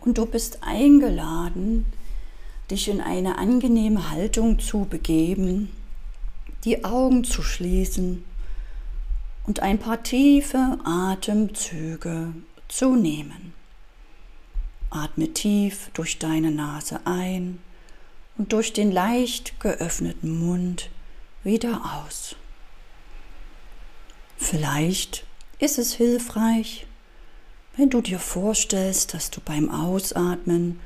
und du bist eingeladen, dich in eine angenehme Haltung zu begeben, die Augen zu schließen und ein paar tiefe Atemzüge zu nehmen. Atme tief durch deine Nase ein und durch den leicht geöffneten Mund wieder aus. Vielleicht ist es hilfreich, wenn du dir vorstellst, dass du beim Ausatmen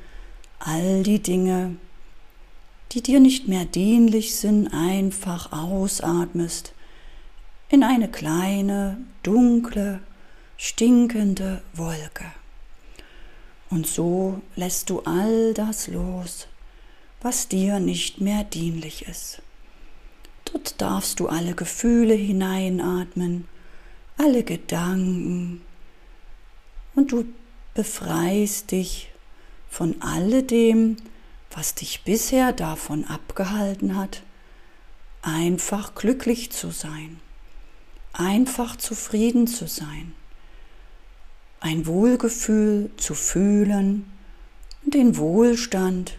all die Dinge, die dir nicht mehr dienlich sind, einfach ausatmest in eine kleine, dunkle, stinkende Wolke. Und so lässt du all das los, was dir nicht mehr dienlich ist. Dort darfst du alle Gefühle hineinatmen, alle Gedanken, und du befreist dich von alledem, was dich bisher davon abgehalten hat, einfach glücklich zu sein, einfach zufrieden zu sein, ein Wohlgefühl zu fühlen und den Wohlstand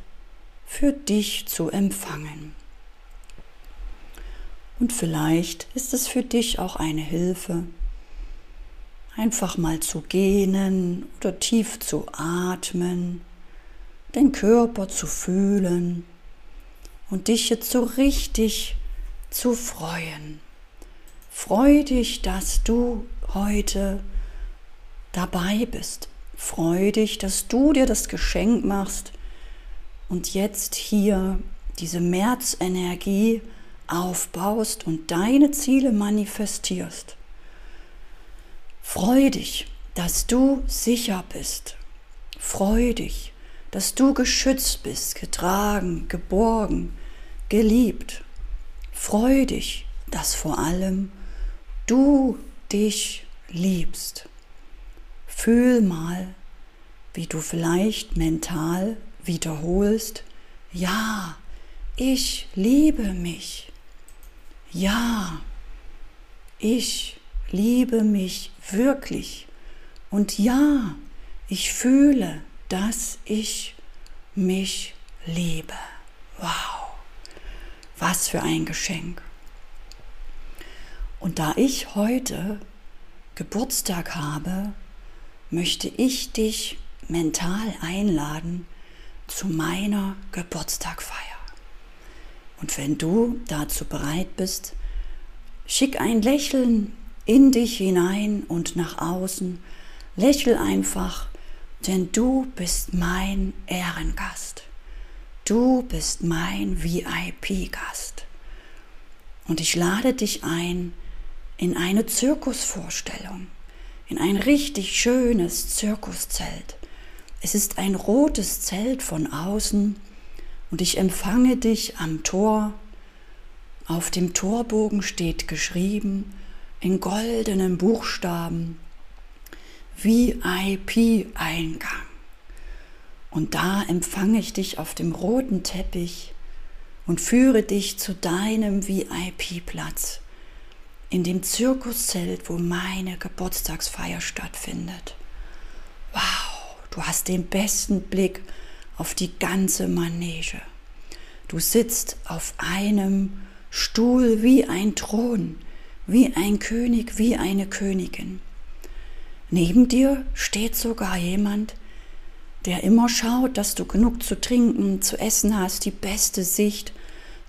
für dich zu empfangen. Und vielleicht ist es für dich auch eine Hilfe, einfach mal zu gähnen oder tief zu atmen, den Körper zu fühlen und dich jetzt so richtig zu freuen. Freu dich, dass du heute dabei bist. Freu dich, dass du dir das Geschenk machst und jetzt hier diese Märzenergie aufbaust und deine Ziele manifestierst. Freu dich, dass du sicher bist. Freu dich, dass du geschützt bist, getragen, geborgen, geliebt. Freu dich, dass vor allem du dich liebst. Fühl mal, wie du vielleicht mental wiederholst, ja, ich liebe mich. Ja, ich liebe mich wirklich. Und ja, ich fühle, dass ich mich liebe. Wow, was für ein Geschenk. Und da ich heute Geburtstag habe, möchte ich dich mental einladen zu meiner Geburtstagfeier. Und wenn du dazu bereit bist, schick ein Lächeln in dich hinein und nach außen. Lächel einfach, denn du bist mein Ehrengast. Du bist mein VIP-Gast. Und ich lade dich ein in eine Zirkusvorstellung, in ein richtig schönes Zirkuszelt. Es ist ein rotes Zelt von außen und ich empfange dich am Tor. Auf dem Torbogen steht geschrieben, in goldenen Buchstaben VIP-Eingang. Und da empfange ich dich auf dem roten Teppich und führe dich zu deinem VIP-Platz in dem Zirkuszelt, wo meine Geburtstagsfeier stattfindet. Wow, du hast den besten Blick auf die ganze Manege. Du sitzt auf einem Stuhl wie ein Thron wie ein König, wie eine Königin. Neben dir steht sogar jemand, der immer schaut, dass du genug zu trinken, zu essen hast, die beste Sicht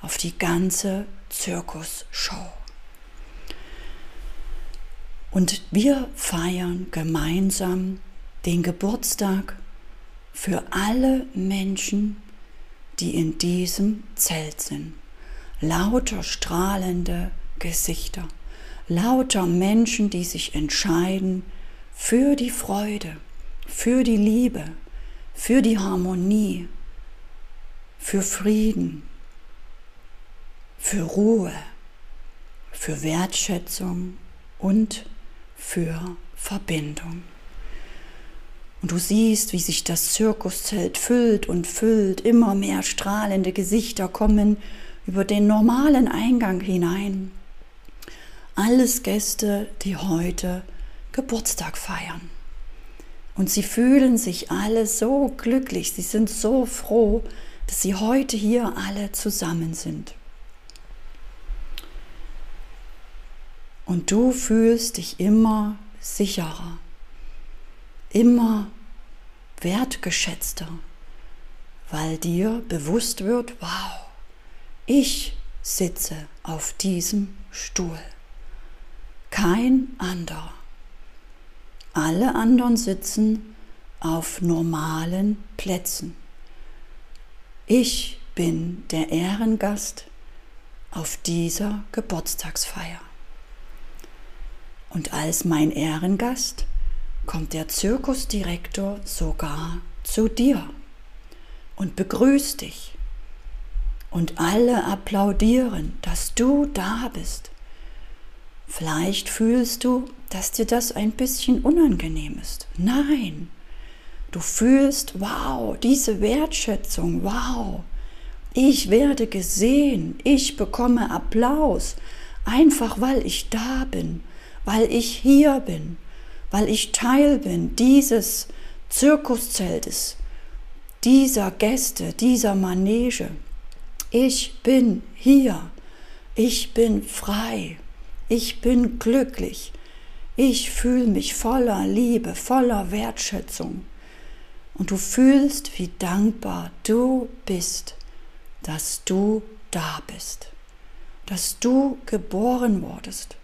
auf die ganze Zirkusshow. Und wir feiern gemeinsam den Geburtstag für alle Menschen, die in diesem Zelt sind. Lauter strahlende Gesichter lauter Menschen, die sich entscheiden für die Freude, für die Liebe, für die Harmonie, für Frieden, für Ruhe, für Wertschätzung und für Verbindung. Und du siehst, wie sich das Zirkuszelt füllt und füllt, immer mehr strahlende Gesichter kommen über den normalen Eingang hinein alles Gäste, die heute Geburtstag feiern. Und sie fühlen sich alle so glücklich, sie sind so froh, dass sie heute hier alle zusammen sind. Und du fühlst dich immer sicherer, immer wertgeschätzter, weil dir bewusst wird, wow, ich sitze auf diesem Stuhl, kein anderer. Alle anderen sitzen auf normalen Plätzen. Ich bin der Ehrengast auf dieser Geburtstagsfeier. Und als mein Ehrengast kommt der Zirkusdirektor sogar zu dir und begrüßt dich. Und alle applaudieren, dass du da bist. Vielleicht fühlst du, dass dir das ein bisschen unangenehm ist. Nein, du fühlst, wow, diese Wertschätzung, wow, ich werde gesehen, ich bekomme Applaus, einfach weil ich da bin, weil ich hier bin, weil ich Teil bin dieses Zirkuszeltes, dieser Gäste, dieser Manege. Ich bin hier, ich bin frei. Ich bin glücklich. Ich fühle mich voller Liebe, voller Wertschätzung. Und du fühlst, wie dankbar du bist, dass du da bist, dass du geboren wurdest,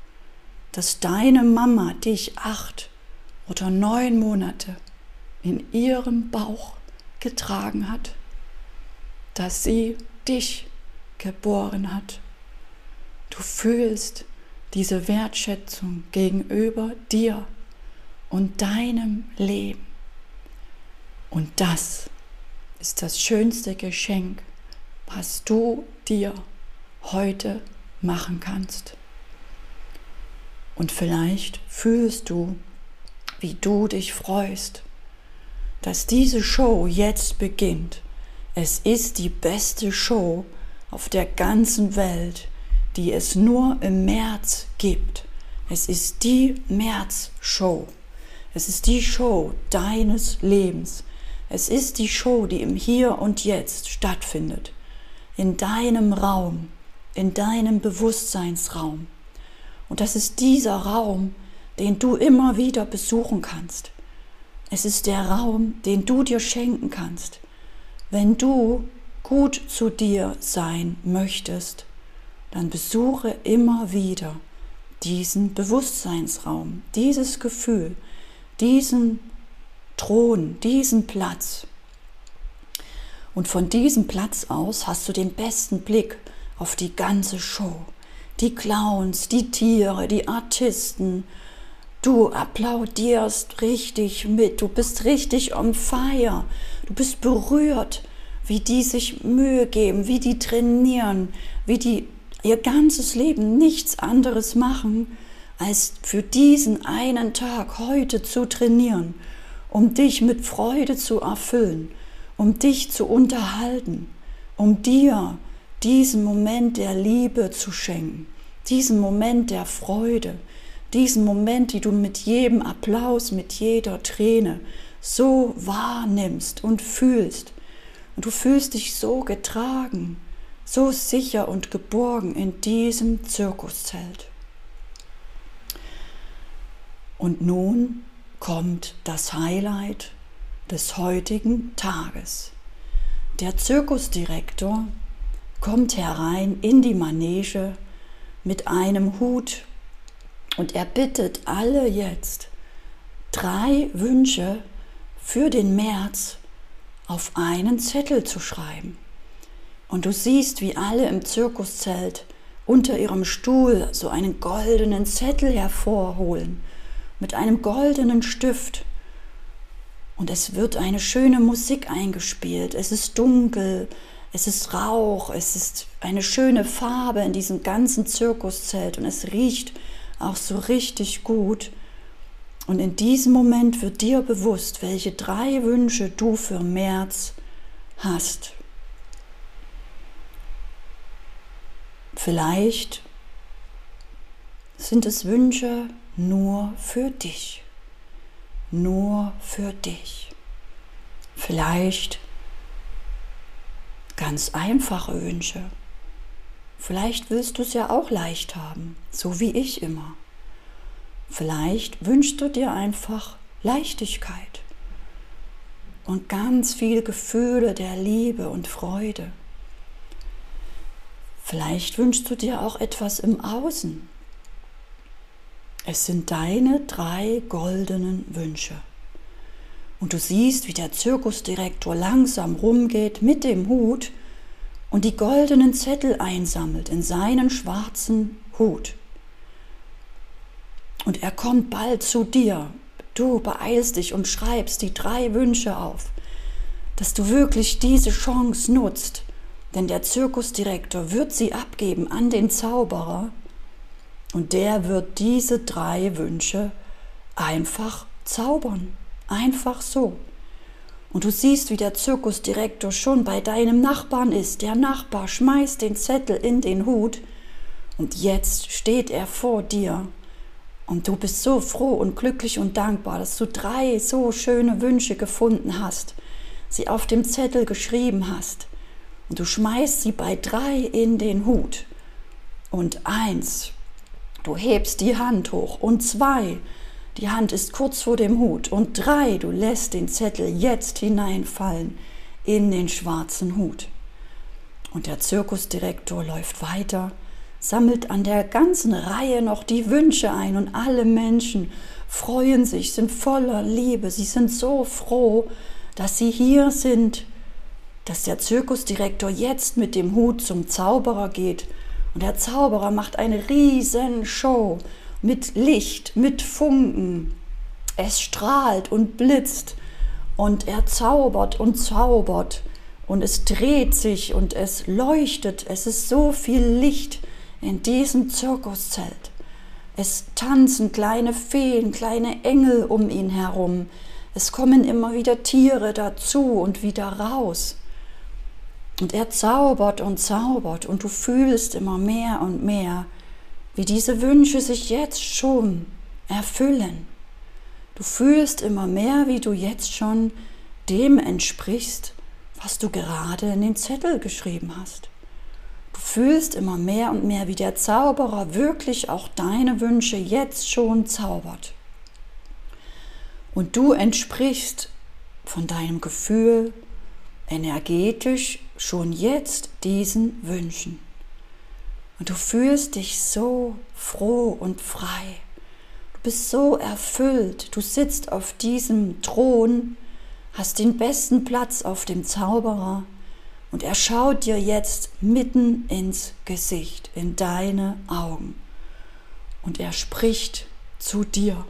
dass deine Mama dich acht oder neun Monate in ihrem Bauch getragen hat, dass sie dich geboren hat. Du fühlst, diese Wertschätzung gegenüber dir und deinem Leben. Und das ist das schönste Geschenk, was du dir heute machen kannst. Und vielleicht fühlst du, wie du dich freust, dass diese Show jetzt beginnt. Es ist die beste Show auf der ganzen Welt die es nur im März gibt. Es ist die März-Show. Es ist die Show deines Lebens. Es ist die Show, die im Hier und Jetzt stattfindet. In deinem Raum, in deinem Bewusstseinsraum. Und das ist dieser Raum, den du immer wieder besuchen kannst. Es ist der Raum, den du dir schenken kannst, wenn du gut zu dir sein möchtest dann besuche immer wieder diesen Bewusstseinsraum, dieses Gefühl, diesen Thron, diesen Platz. Und von diesem Platz aus hast du den besten Blick auf die ganze Show. Die Clowns, die Tiere, die Artisten. Du applaudierst richtig mit, du bist richtig on fire, du bist berührt, wie die sich Mühe geben, wie die trainieren, wie die ihr ganzes Leben nichts anderes machen, als für diesen einen Tag heute zu trainieren, um dich mit Freude zu erfüllen, um dich zu unterhalten, um dir diesen Moment der Liebe zu schenken, diesen Moment der Freude, diesen Moment, die du mit jedem Applaus, mit jeder Träne so wahrnimmst und fühlst. Und du fühlst dich so getragen, so sicher und geborgen in diesem Zirkuszelt. Und nun kommt das Highlight des heutigen Tages. Der Zirkusdirektor kommt herein in die Manege mit einem Hut und er bittet alle jetzt, drei Wünsche für den März auf einen Zettel zu schreiben. Und du siehst, wie alle im Zirkuszelt unter ihrem Stuhl so einen goldenen Zettel hervorholen mit einem goldenen Stift. Und es wird eine schöne Musik eingespielt. Es ist dunkel, es ist Rauch, es ist eine schöne Farbe in diesem ganzen Zirkuszelt und es riecht auch so richtig gut. Und in diesem Moment wird dir bewusst, welche drei Wünsche du für März hast. Vielleicht sind es Wünsche nur für dich, nur für dich. Vielleicht ganz einfache Wünsche. Vielleicht willst du es ja auch leicht haben, so wie ich immer. Vielleicht wünschst du dir einfach Leichtigkeit und ganz viele Gefühle der Liebe und Freude. Vielleicht wünschst du dir auch etwas im Außen. Es sind deine drei goldenen Wünsche. Und du siehst, wie der Zirkusdirektor langsam rumgeht mit dem Hut und die goldenen Zettel einsammelt in seinen schwarzen Hut. Und er kommt bald zu dir. Du beeilst dich und schreibst die drei Wünsche auf, dass du wirklich diese Chance nutzt, denn der Zirkusdirektor wird sie abgeben an den Zauberer und der wird diese drei Wünsche einfach zaubern. Einfach so. Und du siehst, wie der Zirkusdirektor schon bei deinem Nachbarn ist. Der Nachbar schmeißt den Zettel in den Hut und jetzt steht er vor dir und du bist so froh und glücklich und dankbar, dass du drei so schöne Wünsche gefunden hast, sie auf dem Zettel geschrieben hast. Und du schmeißt sie bei drei in den Hut. Und eins, du hebst die Hand hoch. Und zwei, die Hand ist kurz vor dem Hut. Und drei, du lässt den Zettel jetzt hineinfallen in den schwarzen Hut. Und der Zirkusdirektor läuft weiter sammelt an der ganzen Reihe noch die Wünsche ein und alle Menschen freuen sich, sind voller Liebe, sie sind so froh, dass sie hier sind, dass der Zirkusdirektor jetzt mit dem Hut zum Zauberer geht und der Zauberer macht eine riesen Show mit Licht, mit Funken. Es strahlt und blitzt und er zaubert und zaubert und es dreht sich und es leuchtet. Es ist so viel Licht in diesem Zirkuszelt. Es tanzen kleine Feen, kleine Engel um ihn herum. Es kommen immer wieder Tiere dazu und wieder raus. Und er zaubert und zaubert und du fühlst immer mehr und mehr, wie diese Wünsche sich jetzt schon erfüllen. Du fühlst immer mehr, wie du jetzt schon dem entsprichst, was du gerade in den Zettel geschrieben hast. Du fühlst immer mehr und mehr, wie der Zauberer wirklich auch deine Wünsche jetzt schon zaubert. Und du entsprichst von deinem Gefühl energetisch schon jetzt diesen Wünschen. Und du fühlst dich so froh und frei. Du bist so erfüllt. Du sitzt auf diesem Thron, hast den besten Platz auf dem Zauberer und er schaut dir jetzt mitten ins Gesicht, in deine Augen. Und er spricht zu dir.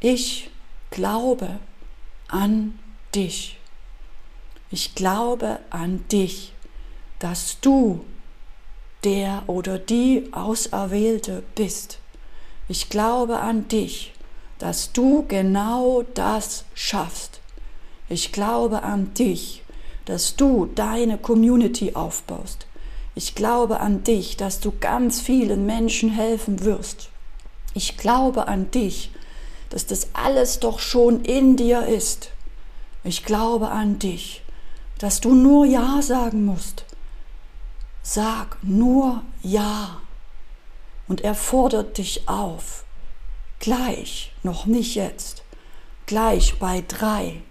Ich glaube an dich. Ich glaube an dich, dass du der oder die Auserwählte bist. Ich glaube an dich, dass du genau das schaffst. Ich glaube an dich, dass du deine Community aufbaust. Ich glaube an dich, dass du ganz vielen Menschen helfen wirst. Ich glaube an dich, dass das alles doch schon in dir ist. Ich glaube an dich, dass du nur Ja sagen musst. Sag nur Ja. Und er fordert dich auf. Gleich, noch nicht jetzt, gleich bei drei,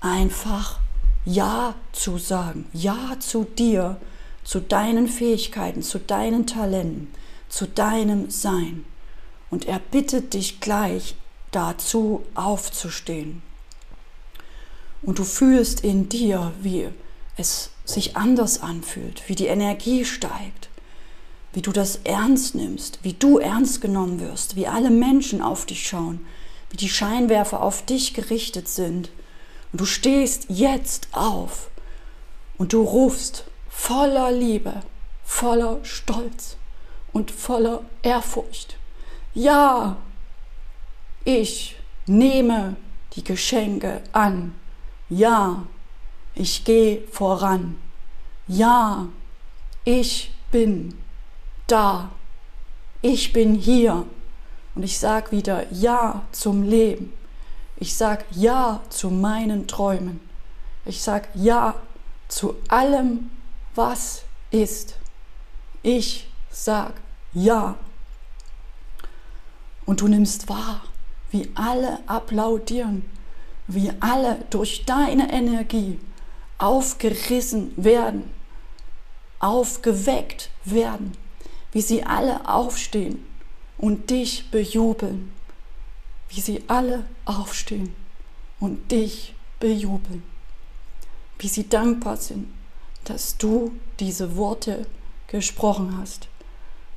einfach ja zu sagen, Ja zu dir, zu deinen Fähigkeiten, zu deinen Talenten, zu deinem Sein. Und er bittet dich gleich dazu aufzustehen. Und du fühlst in dir, wie es sich anders anfühlt, wie die Energie steigt, wie du das ernst nimmst, wie du ernst genommen wirst, wie alle Menschen auf dich schauen, wie die Scheinwerfer auf dich gerichtet sind und du stehst jetzt auf und du rufst voller Liebe, voller Stolz und voller Ehrfurcht. Ja, ich nehme die Geschenke an. Ja, ich gehe voran. Ja, ich bin da. Ich bin hier. Und ich sage wieder Ja zum Leben. Ich sag Ja zu meinen Träumen. Ich sag Ja zu allem, was ist. Ich sag Ja. Und du nimmst wahr, wie alle applaudieren, wie alle durch deine Energie aufgerissen werden, aufgeweckt werden, wie sie alle aufstehen und dich bejubeln, wie sie alle aufstehen und dich bejubeln, wie sie dankbar sind, dass du diese Worte gesprochen hast,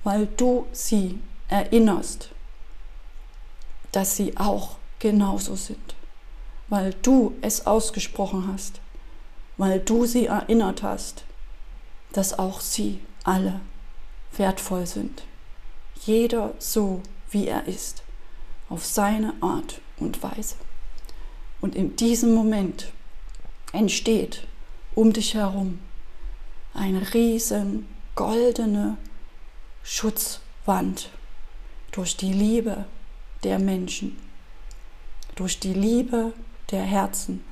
weil du sie erinnerst, dass sie auch genauso sind, weil du es ausgesprochen hast, weil du sie erinnert hast, dass auch sie alle wertvoll sind. Jeder so, wie er ist, auf seine Art und Weise. Und in diesem Moment entsteht um dich herum eine riesen goldene Schutzwand durch die Liebe der Menschen, durch die Liebe der Herzen.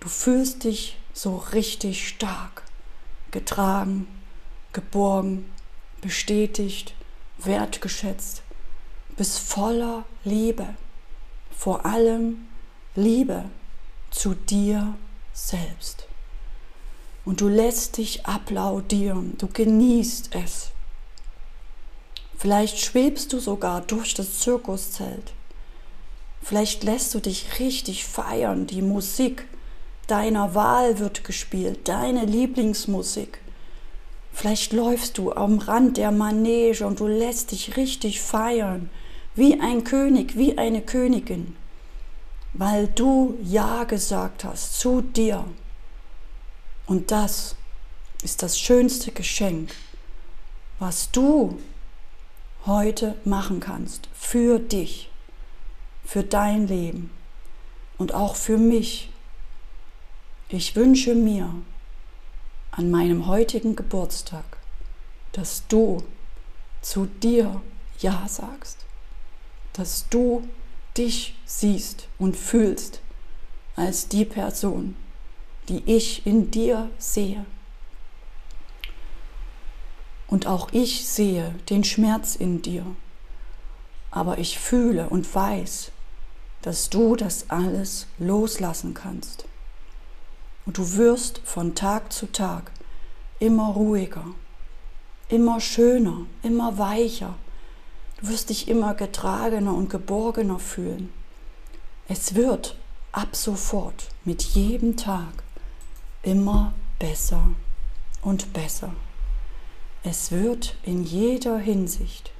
Du fühlst dich so richtig stark, getragen, geborgen, bestätigt, wertgeschätzt, bist voller Liebe, vor allem Liebe zu dir selbst. Und du lässt dich applaudieren, du genießt es. Vielleicht schwebst du sogar durch das Zirkuszelt. Vielleicht lässt du dich richtig feiern. Die Musik deiner Wahl wird gespielt, deine Lieblingsmusik. Vielleicht läufst du am Rand der Manege und du lässt dich richtig feiern, wie ein König, wie eine Königin, weil du Ja gesagt hast zu dir. Und das ist das schönste Geschenk, was du heute machen kannst für dich, für dein Leben und auch für mich. Ich wünsche mir an meinem heutigen Geburtstag, dass du zu dir Ja sagst, dass du dich siehst und fühlst als die Person, die ich in dir sehe. Und auch ich sehe den Schmerz in dir. Aber ich fühle und weiß, dass du das alles loslassen kannst. Und du wirst von Tag zu Tag immer ruhiger, immer schöner, immer weicher. Du wirst dich immer getragener und geborgener fühlen. Es wird ab sofort mit jedem Tag immer besser und besser. Es wird in jeder Hinsicht,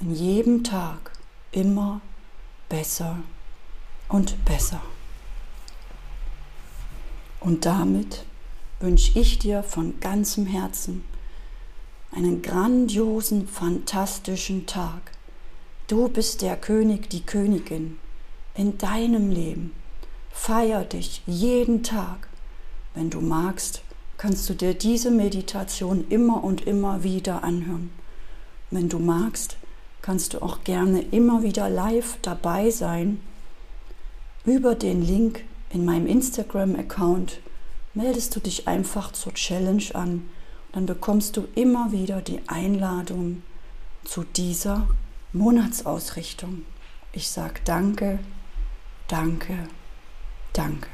in jedem Tag immer besser und besser. Und damit wünsche ich dir von ganzem Herzen einen grandiosen, fantastischen Tag. Du bist der König, die Königin in deinem Leben. Feier dich jeden Tag. Wenn du magst, kannst du dir diese Meditation immer und immer wieder anhören. Wenn du magst, kannst du auch gerne immer wieder live dabei sein. Über den Link in meinem Instagram-Account meldest du dich einfach zur Challenge an. Dann bekommst du immer wieder die Einladung zu dieser Monatsausrichtung. Ich sage danke, danke, danke.